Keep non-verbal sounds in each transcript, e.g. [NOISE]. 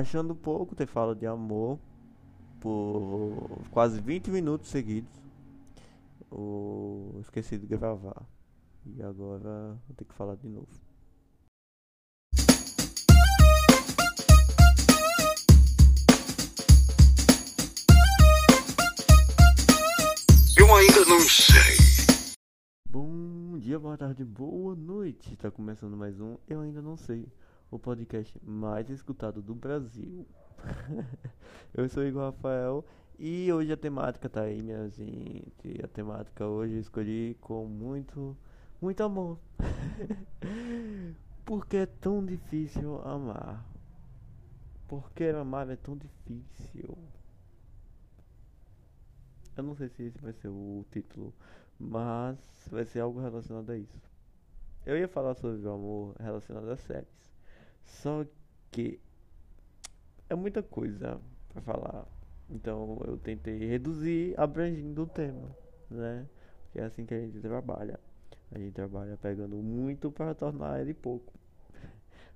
achando pouco ter fala de amor por quase 20 minutos seguidos. O... Esqueci de gravar. E agora vou ter que falar de novo. Eu ainda não sei. Bom dia, boa tarde, boa noite. Está começando mais um Eu Ainda Não Sei, o podcast mais escutado do Brasil. [LAUGHS] eu sou Igor Rafael e hoje a temática tá aí, minha gente. A temática hoje eu escolhi com muito, muito amor. [LAUGHS] Porque é tão difícil amar? Porque amar é tão difícil? Eu não sei se esse vai ser o título, mas vai ser algo relacionado a isso. Eu ia falar sobre o amor relacionado a séries. Só que é muita coisa para falar. Então eu tentei reduzir abrangindo o tema, né? Porque é assim que a gente trabalha. A gente trabalha pegando muito para tornar ele pouco.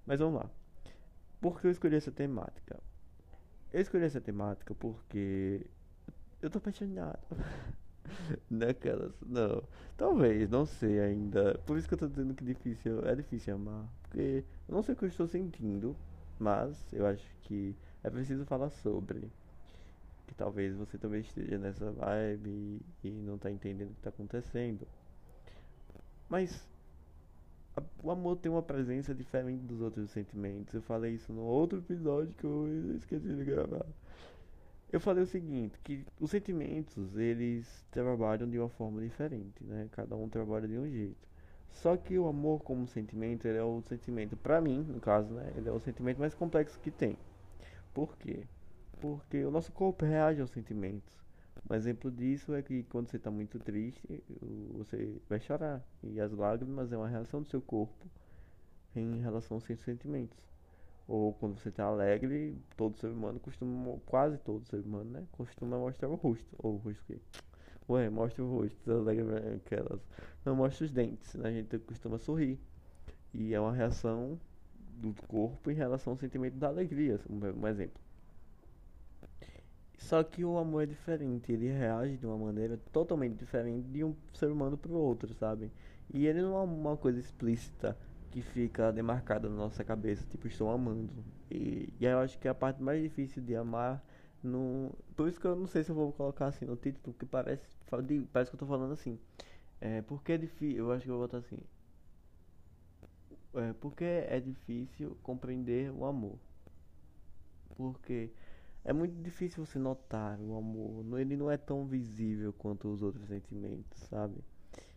Mas vamos lá. Por que eu escolhi essa temática? Eu escolhi essa temática porque eu tô apaixonado. [LAUGHS] Naquelas. Não. Talvez, não sei ainda. Por isso que eu tô dizendo que difícil. É difícil amar. Porque eu não sei o que eu estou sentindo. Mas eu acho que é preciso falar sobre. Que talvez você também esteja nessa vibe e não tá entendendo o que tá acontecendo. Mas o amor tem uma presença diferente dos outros sentimentos. Eu falei isso no outro episódio que eu esqueci de gravar. Eu falei o seguinte, que os sentimentos, eles trabalham de uma forma diferente, né? Cada um trabalha de um jeito. Só que o amor como sentimento, ele é o sentimento, para mim, no caso, né? Ele é o sentimento mais complexo que tem. Por quê? Porque o nosso corpo reage aos sentimentos. Um exemplo disso é que quando você está muito triste, você vai chorar. E as lágrimas é uma reação do seu corpo em relação aos seus sentimentos. Ou quando você está alegre, todo ser humano costuma, quase todo ser humano, né? Costuma mostrar o rosto. Ou o rosto que? Ué, mostra o rosto, alegre aquelas. Não mostra os dentes, né? A gente costuma sorrir. E é uma reação do corpo em relação ao sentimento da alegria, um exemplo. Só que o amor é diferente, ele reage de uma maneira totalmente diferente de um ser humano para o outro, sabe? E ele não é uma coisa explícita que fica demarcada na nossa cabeça, tipo, estou amando. E, e eu acho que é a parte mais difícil de amar. No... Por isso que eu não sei se eu vou colocar assim no título, porque parece, parece que eu tô falando assim. É, porque é difícil, eu acho que eu vou botar assim. É, porque é difícil compreender o amor. Porque é muito difícil você notar o amor. Ele não é tão visível quanto os outros sentimentos, sabe?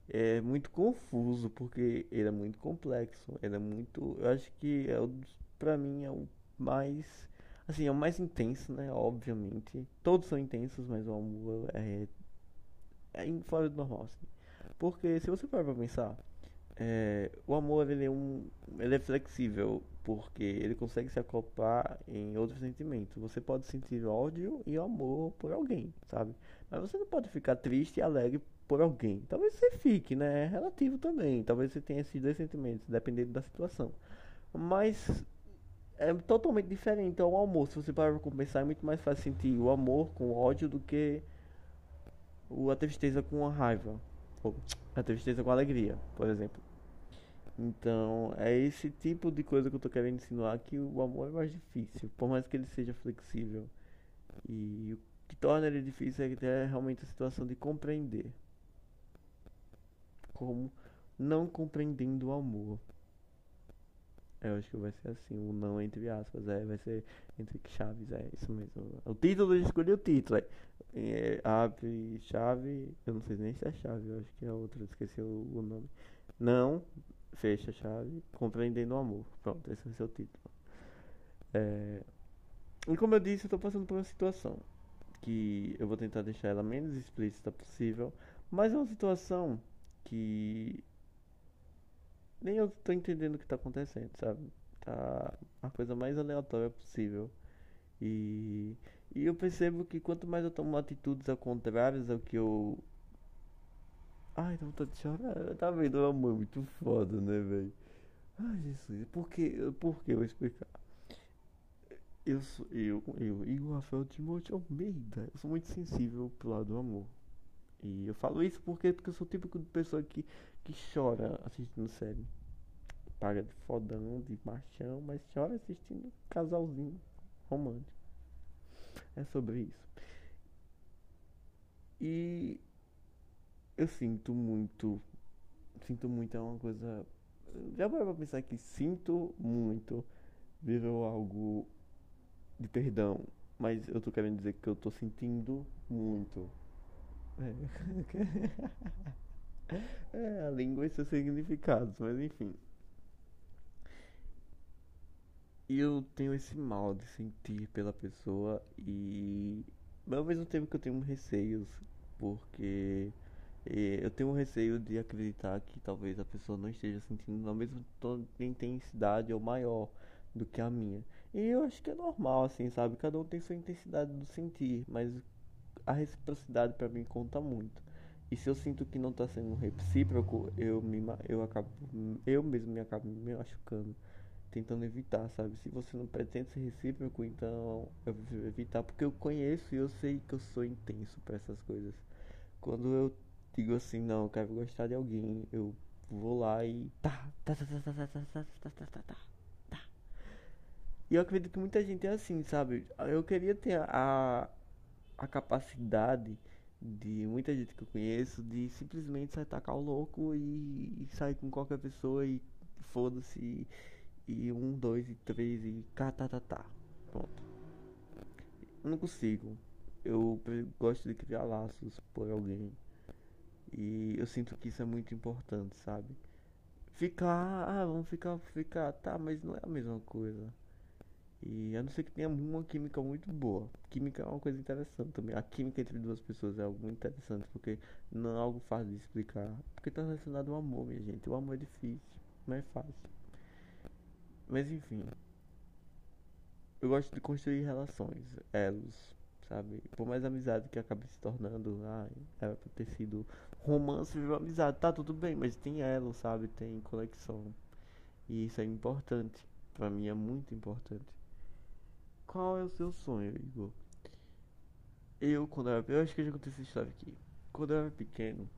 É muito confuso porque ele é muito complexo, ele é muito, eu acho que é para mim é o mais assim, é o mais intenso, né, obviamente. Todos são intensos, mas o amor é é fora do normal, assim. Porque se você parar pra pensar, é, o amor ele é um ele é flexível porque ele consegue se acoplar em outros sentimentos. Você pode sentir ódio e amor por alguém, sabe? Mas você não pode ficar triste e alegre por alguém. Talvez você fique, né? É relativo também. Talvez você tenha esses dois sentimentos, dependendo da situação. Mas é totalmente diferente ao amor. Se você parar para pensar, é muito mais fácil sentir o amor com ódio do que a tristeza com a raiva. Ou a tristeza com a alegria, por exemplo. Então, é esse tipo de coisa que eu tô querendo insinuar que o amor é mais difícil, por mais que ele seja flexível. E o que torna ele difícil é, realmente a situação de compreender como não compreendendo o amor. Eu acho que vai ser assim, o um não entre aspas, é, vai ser entre chaves, é isso mesmo. O título, eu escolhi o título, é, é abre chave, eu não sei nem se é chave, eu acho que é outra, esqueci o, o nome. Não, fecha chave, compreendendo o amor. Pronto, esse ser o título. É, e como eu disse, eu tô passando por uma situação que eu vou tentar deixar ela menos explícita possível, mas é uma situação que nem eu tô entendendo o que tá acontecendo, sabe? Tá a coisa mais aleatória possível. E, e eu percebo que quanto mais eu tomo atitudes ao contrário ao que eu. Ai, não tô de chorar. Tá vendo? É muito foda, né, velho? Ai, Jesus. Por que? Por que eu vou explicar? Eu sou eu, eu, Igor Rafael Timóteo Almeida. Eu sou muito sensível pro lado do amor. E eu falo isso porque, porque eu sou o típico de pessoa que, que chora assistindo série. Paga de fodão, de machão, mas chora assistindo casalzinho romântico. É sobre isso. E eu sinto muito. Sinto muito é uma coisa. Já parou pra pensar que sinto muito virou algo de perdão, mas eu tô querendo dizer que eu tô sentindo muito. É, [LAUGHS] é a língua e seus significados, mas enfim. E eu tenho esse mal de sentir pela pessoa e ao mesmo tempo que eu tenho receios, porque eu tenho um receio de acreditar que talvez a pessoa não esteja sentindo na mesma intensidade ou maior do que a minha. E eu acho que é normal, assim, sabe? Cada um tem sua intensidade do sentir, mas a reciprocidade pra mim conta muito. E se eu sinto que não tá sendo recíproco, eu me eu acabo eu mesmo me acabo me machucando, tentando evitar, sabe? Se você não pretende ser recíproco, então eu prefiro evitar porque eu conheço e eu sei que eu sou intenso pra essas coisas. Quando eu digo assim, não, eu quero gostar de alguém, eu vou lá e tá, tá, tá, tá, tá, tá, tá, tá, tá, tá, tá, tá, tá. E eu acredito que muita gente é assim, sabe? Eu queria ter a, a capacidade de muita gente que eu conheço de simplesmente sair tacar o louco e, e sair com qualquer pessoa e foda-se e, e um, dois e três e cá, tá, tá, tá. Pronto. Eu não consigo. Eu gosto de criar laços por alguém. E eu sinto que isso é muito importante, sabe? Ficar, ah, vamos ficar, ficar, tá, mas não é a mesma coisa. E a não ser que tenha uma química muito boa. Química é uma coisa interessante também. A química entre duas pessoas é algo muito interessante, porque não é algo fácil de explicar. Porque tá relacionado ao amor, minha gente. O amor é difícil, não é fácil. Mas enfim, eu gosto de construir relações, elos, sabe? Por mais amizade que acabe se tornando, ai, era pra ter sido romance virou amizade, tá tudo bem, mas tem elo, sabe? Tem conexão. E isso é importante. Pra mim é muito importante. Qual é o seu sonho, Igor? Eu, quando era. Eu acho que eu já contei essa história aqui. Quando eu era pequeno.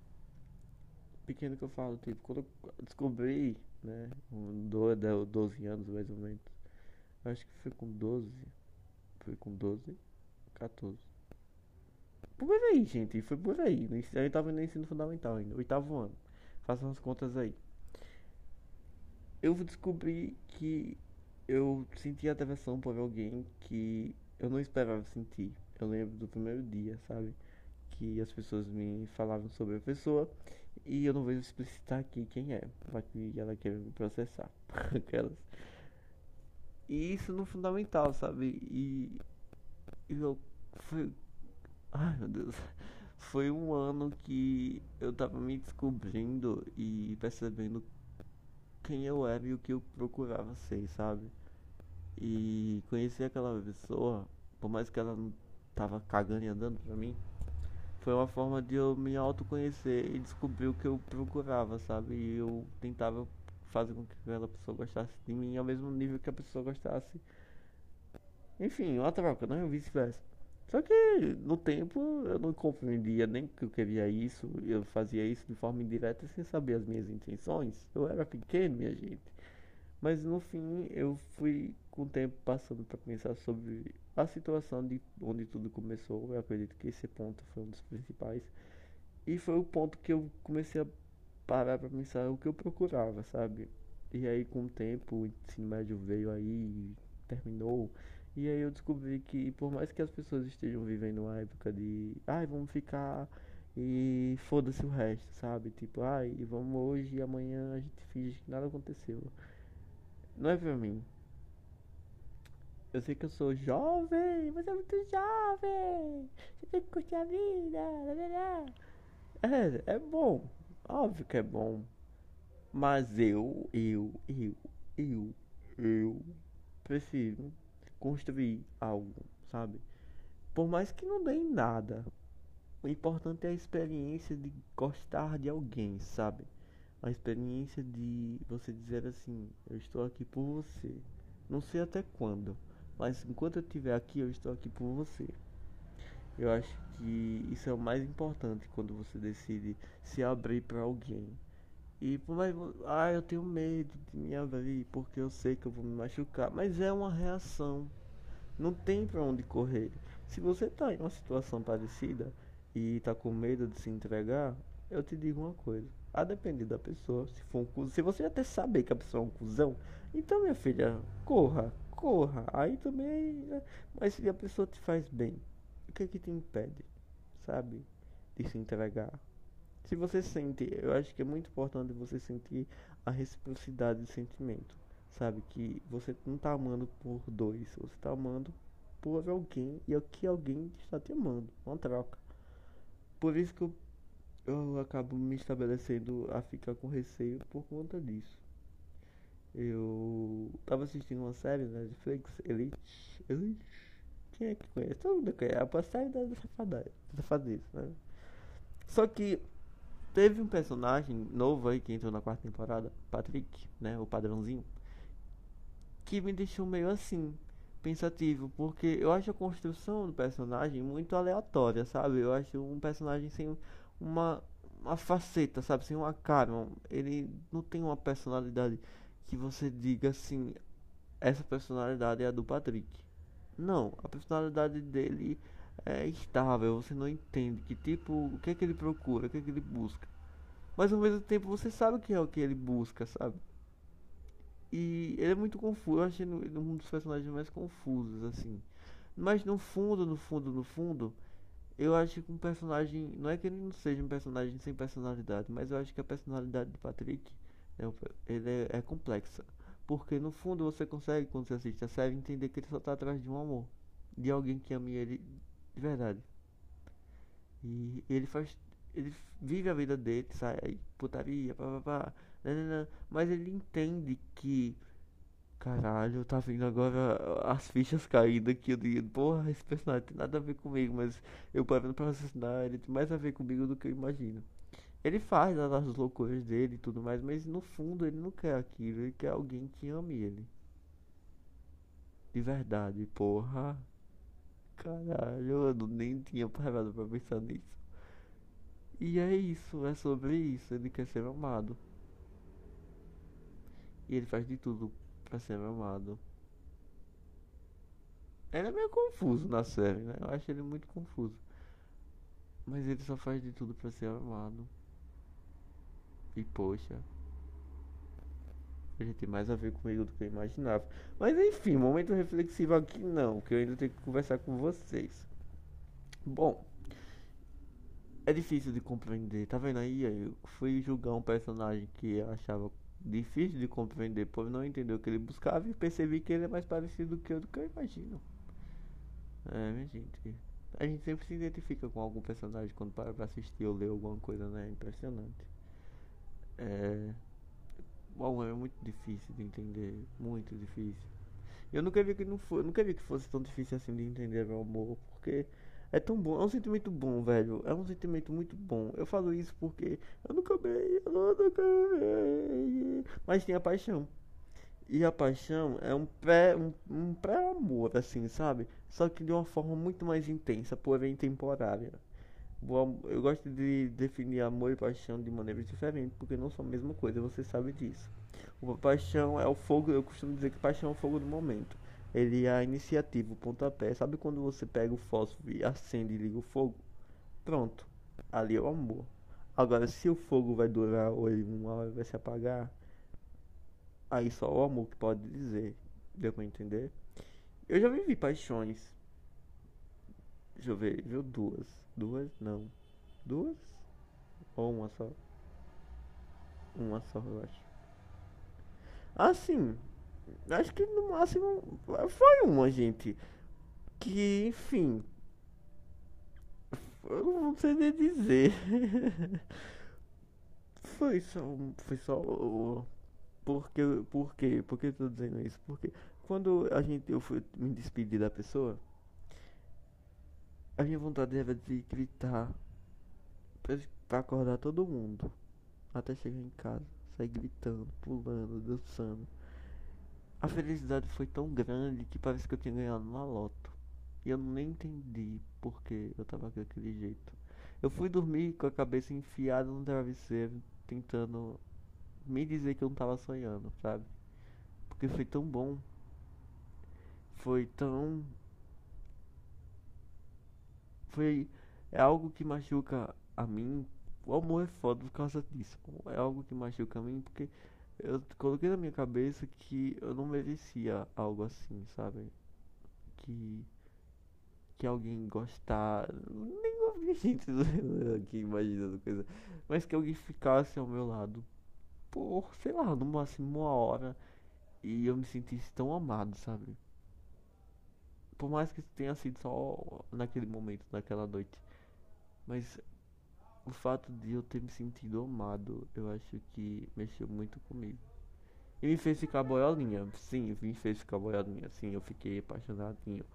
Pequeno que eu falo, tipo, quando eu descobri, né? De- 12 anos mais ou menos. Acho que foi com 12. Foi com 12, 14. Por aí, gente. Foi por aí. Eu tava no ensino fundamental ainda. Oitavo ano. Faça umas contas aí. Eu descobri que eu sentia atração por alguém que eu não esperava sentir. Eu lembro do primeiro dia, sabe? Que as pessoas me falavam sobre a pessoa e eu não vou explicitar aqui quem é, vai que ela quer me processar. [LAUGHS] Aquelas. E isso no fundamental, sabe? E, e eu foi. Ai meu Deus. Foi um ano que eu tava me descobrindo e percebendo quem eu era e o que eu procurava ser, sabe? E conhecer aquela pessoa, por mais que ela não tava cagando e andando pra mim, foi uma forma de eu me autoconhecer e descobrir o que eu procurava, sabe? E eu tentava fazer com que aquela pessoa gostasse de mim ao mesmo nível que a pessoa gostasse. Enfim, uma troca, né? Ou vice-versa. Só que no tempo eu não compreendia nem que eu queria isso, eu fazia isso de forma indireta sem saber as minhas intenções. Eu era pequeno, minha gente. Mas no fim eu fui com o tempo passando para pensar sobre a situação de onde tudo começou. Eu acredito que esse ponto foi um dos principais. E foi o ponto que eu comecei a parar para pensar o que eu procurava, sabe? E aí com o tempo o ensino médio veio aí, terminou. E aí eu descobri que por mais que as pessoas estejam vivendo uma época de ai, vamos ficar e foda-se o resto, sabe? Tipo, ai, vamos hoje e amanhã a gente finge que nada aconteceu. Não é pra mim. Eu sei que eu sou jovem, mas é muito jovem. Você tem que curtir a vida. É, é bom. Óbvio que é bom. Mas eu, eu, eu, eu, eu prefiro construir algo, sabe? Por mais que não dê em nada. O importante é a experiência de gostar de alguém, sabe? A experiência de você dizer assim, eu estou aqui por você. Não sei até quando, Mas enquanto eu estiver aqui, eu estou aqui por você. Eu acho que isso é o mais importante quando você decide se abrir para alguém. E por mais. Ah, eu tenho medo de me abrir porque eu sei que eu vou me machucar. Mas é uma reação. Não tem para onde correr. Se você está em uma situação parecida e está com medo de se entregar, eu te digo uma coisa. A depender da pessoa, se for um cuzão, se você até saber que a pessoa é um cuzão, então minha filha, corra, corra. Aí também. Né? Mas se a pessoa te faz bem, o que é que te impede? Sabe? De se entregar. Se você sente, eu acho que é muito importante você sentir a reciprocidade de sentimento. Sabe? Que você não tá amando por dois, você tá amando por alguém e é que alguém está te amando. Uma troca. Por isso que eu, eu acabo me estabelecendo a ficar com receio por conta disso. Eu tava assistindo uma série na Netflix, Elite. Elite. Quem é que conhece? Todo mundo conhece. É a série da safadeza, né? Só que teve um personagem novo aí que entrou na quarta temporada, Patrick, né? O padrãozinho. Que me deixou meio assim, pensativo, porque eu acho a construção do personagem muito aleatória, sabe? Eu acho um personagem sem uma, uma faceta, sabe? Sem uma cara. Ele não tem uma personalidade que você diga assim: essa personalidade é a do Patrick. Não, a personalidade dele é estável, você não entende que tipo, o que é que ele procura, o que é que ele busca. Mas ao mesmo tempo você sabe o que é o que ele busca, sabe? E ele é muito confuso, eu achei um dos personagens mais confusos, assim. Mas no fundo, no fundo, no fundo, eu acho que um personagem. Não é que ele não seja um personagem sem personalidade, mas eu acho que a personalidade do Patrick né, ele é, é complexa. Porque no fundo você consegue, quando você assiste a série, entender que ele só tá atrás de um amor. De alguém que ame ele de verdade. E ele faz. Ele vive a vida dele, sai putaria, pá, mas ele entende que. Caralho, tá vindo agora as fichas caídas aqui. Eu digo, porra, esse personagem tem nada a ver comigo, mas eu parando pra assassinar, ele tem mais a ver comigo do que eu imagino. Ele faz as loucuras dele e tudo mais, mas no fundo ele não quer aquilo, ele quer alguém que ame ele. De verdade, porra. Caralho, eu nem tinha parado pra pensar nisso. E é isso, é sobre isso. Ele quer ser amado. E ele faz de tudo pra ser amado. Ele é meio confuso na série, né? Eu acho ele muito confuso. Mas ele só faz de tudo pra ser amado. E poxa. Ele tem mais a ver comigo do que eu imaginava. Mas enfim, momento reflexivo aqui não, que eu ainda tenho que conversar com vocês. Bom, é difícil de compreender, tá vendo aí? Eu fui julgar um personagem que eu achava difícil de compreender por não entender o que ele buscava e percebi que ele é mais parecido do que eu do que eu imagino. É, minha gente. A gente sempre se identifica com algum personagem quando para pra assistir ou ler alguma coisa, né? É impressionante. É. Bom, é muito difícil de entender, muito difícil. Eu nunca vi que não foi, nunca vi que fosse tão difícil assim de entender meu amor, porque é tão bom, é um sentimento bom, velho. É um sentimento muito bom. Eu falo isso porque eu nunca amei, eu nunca amei. Mas tem a paixão. E a paixão é um pré um, um pré-amor, assim, sabe? Só que de uma forma muito mais intensa, porém temporária. Eu gosto de definir amor e paixão de maneiras diferentes, porque não são a mesma coisa, você sabe disso. O paixão é o fogo, eu costumo dizer que paixão é o fogo do momento. Ele é a iniciativa, o pontapé. Sabe quando você pega o fósforo e acende e liga o fogo? Pronto, ali é o amor. Agora, se o fogo vai durar ou ele uma hora vai se apagar, aí só o amor que pode dizer. Deu pra entender? Eu já vivi paixões. Deixa eu ver, viu? Duas. Duas? Não. Duas? Ou uma só? Uma só, eu acho. Assim, acho que no máximo foi uma, gente. Que, enfim. Eu não sei nem dizer. [LAUGHS] foi só. Foi só. Porque, por quê? Por que eu tô dizendo isso? Porque quando a gente, eu fui me despedir da pessoa a minha vontade era de gritar pra acordar todo mundo. Até chegar em casa. Sair gritando, pulando, dançando. a felicidade foi tão grande que parece que eu tinha ganhado na loto. E eu nem entendi porque eu tava daquele jeito. Eu fui dormir com a cabeça enfiada no travesseiro, tentando me dizer que eu não tava sonhando, sabe? Porque foi tão bom. Foi tão. Foi. É algo que machuca a mim. O amor é foda por causa disso. É algo que machuca a mim porque eu coloquei na minha cabeça que eu não merecia algo assim, sabe? Que que alguém gostar, nem [LAUGHS] ouvi gente aqui imaginando coisa, mas que alguém ficasse ao meu lado por, sei lá, no máximo uma hora e eu me sentisse tão amado, sabe? Por mais que tenha sido só naquele momento, naquela noite, mas o fato de eu ter me sentido amado, eu acho que mexeu muito comigo. E me fez ficar boiolinha, sim, me fez ficar boiolinha, sim, eu fiquei apaixonadinho.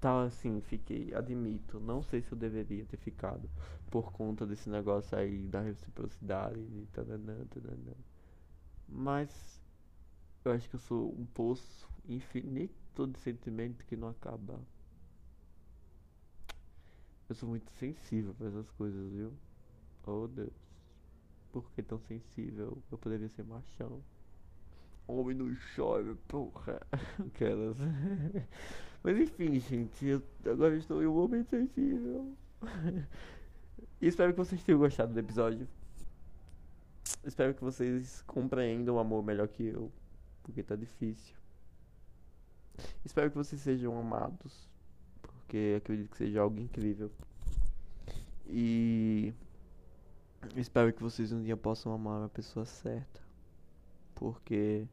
Tá, assim, fiquei, admito, não sei se eu deveria ter ficado por conta desse negócio aí da reciprocidade e tananã, tananã. Mas eu acho que eu sou um poço infinito de sentimento que não acaba. Eu sou muito sensível para essas coisas, viu? Oh Deus. Por que tão sensível? Eu poderia ser machão. Homem não chove, porra. [LAUGHS] Aquelas. [LAUGHS] Mas enfim, gente. Eu agora estou em um momento sensível. [LAUGHS] E espero que vocês tenham gostado do episódio. Espero que vocês compreendam o amor melhor que eu. Porque tá difícil. Espero que vocês sejam amados. Porque acredito que seja algo incrível. E espero que vocês um dia possam amar a pessoa certa. Porque.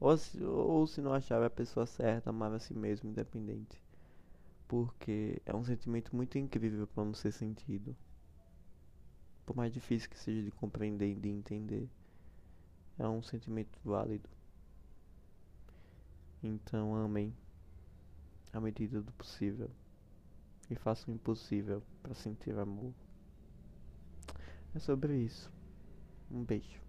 Ou se, ou se não achar a pessoa certa, amar a si mesmo, independente. Porque é um sentimento muito incrível para não ser sentido. Por mais difícil que seja de compreender e de entender. É um sentimento válido. Então amem à medida do possível. E façam o impossível para sentir amor. É sobre isso. Um beijo.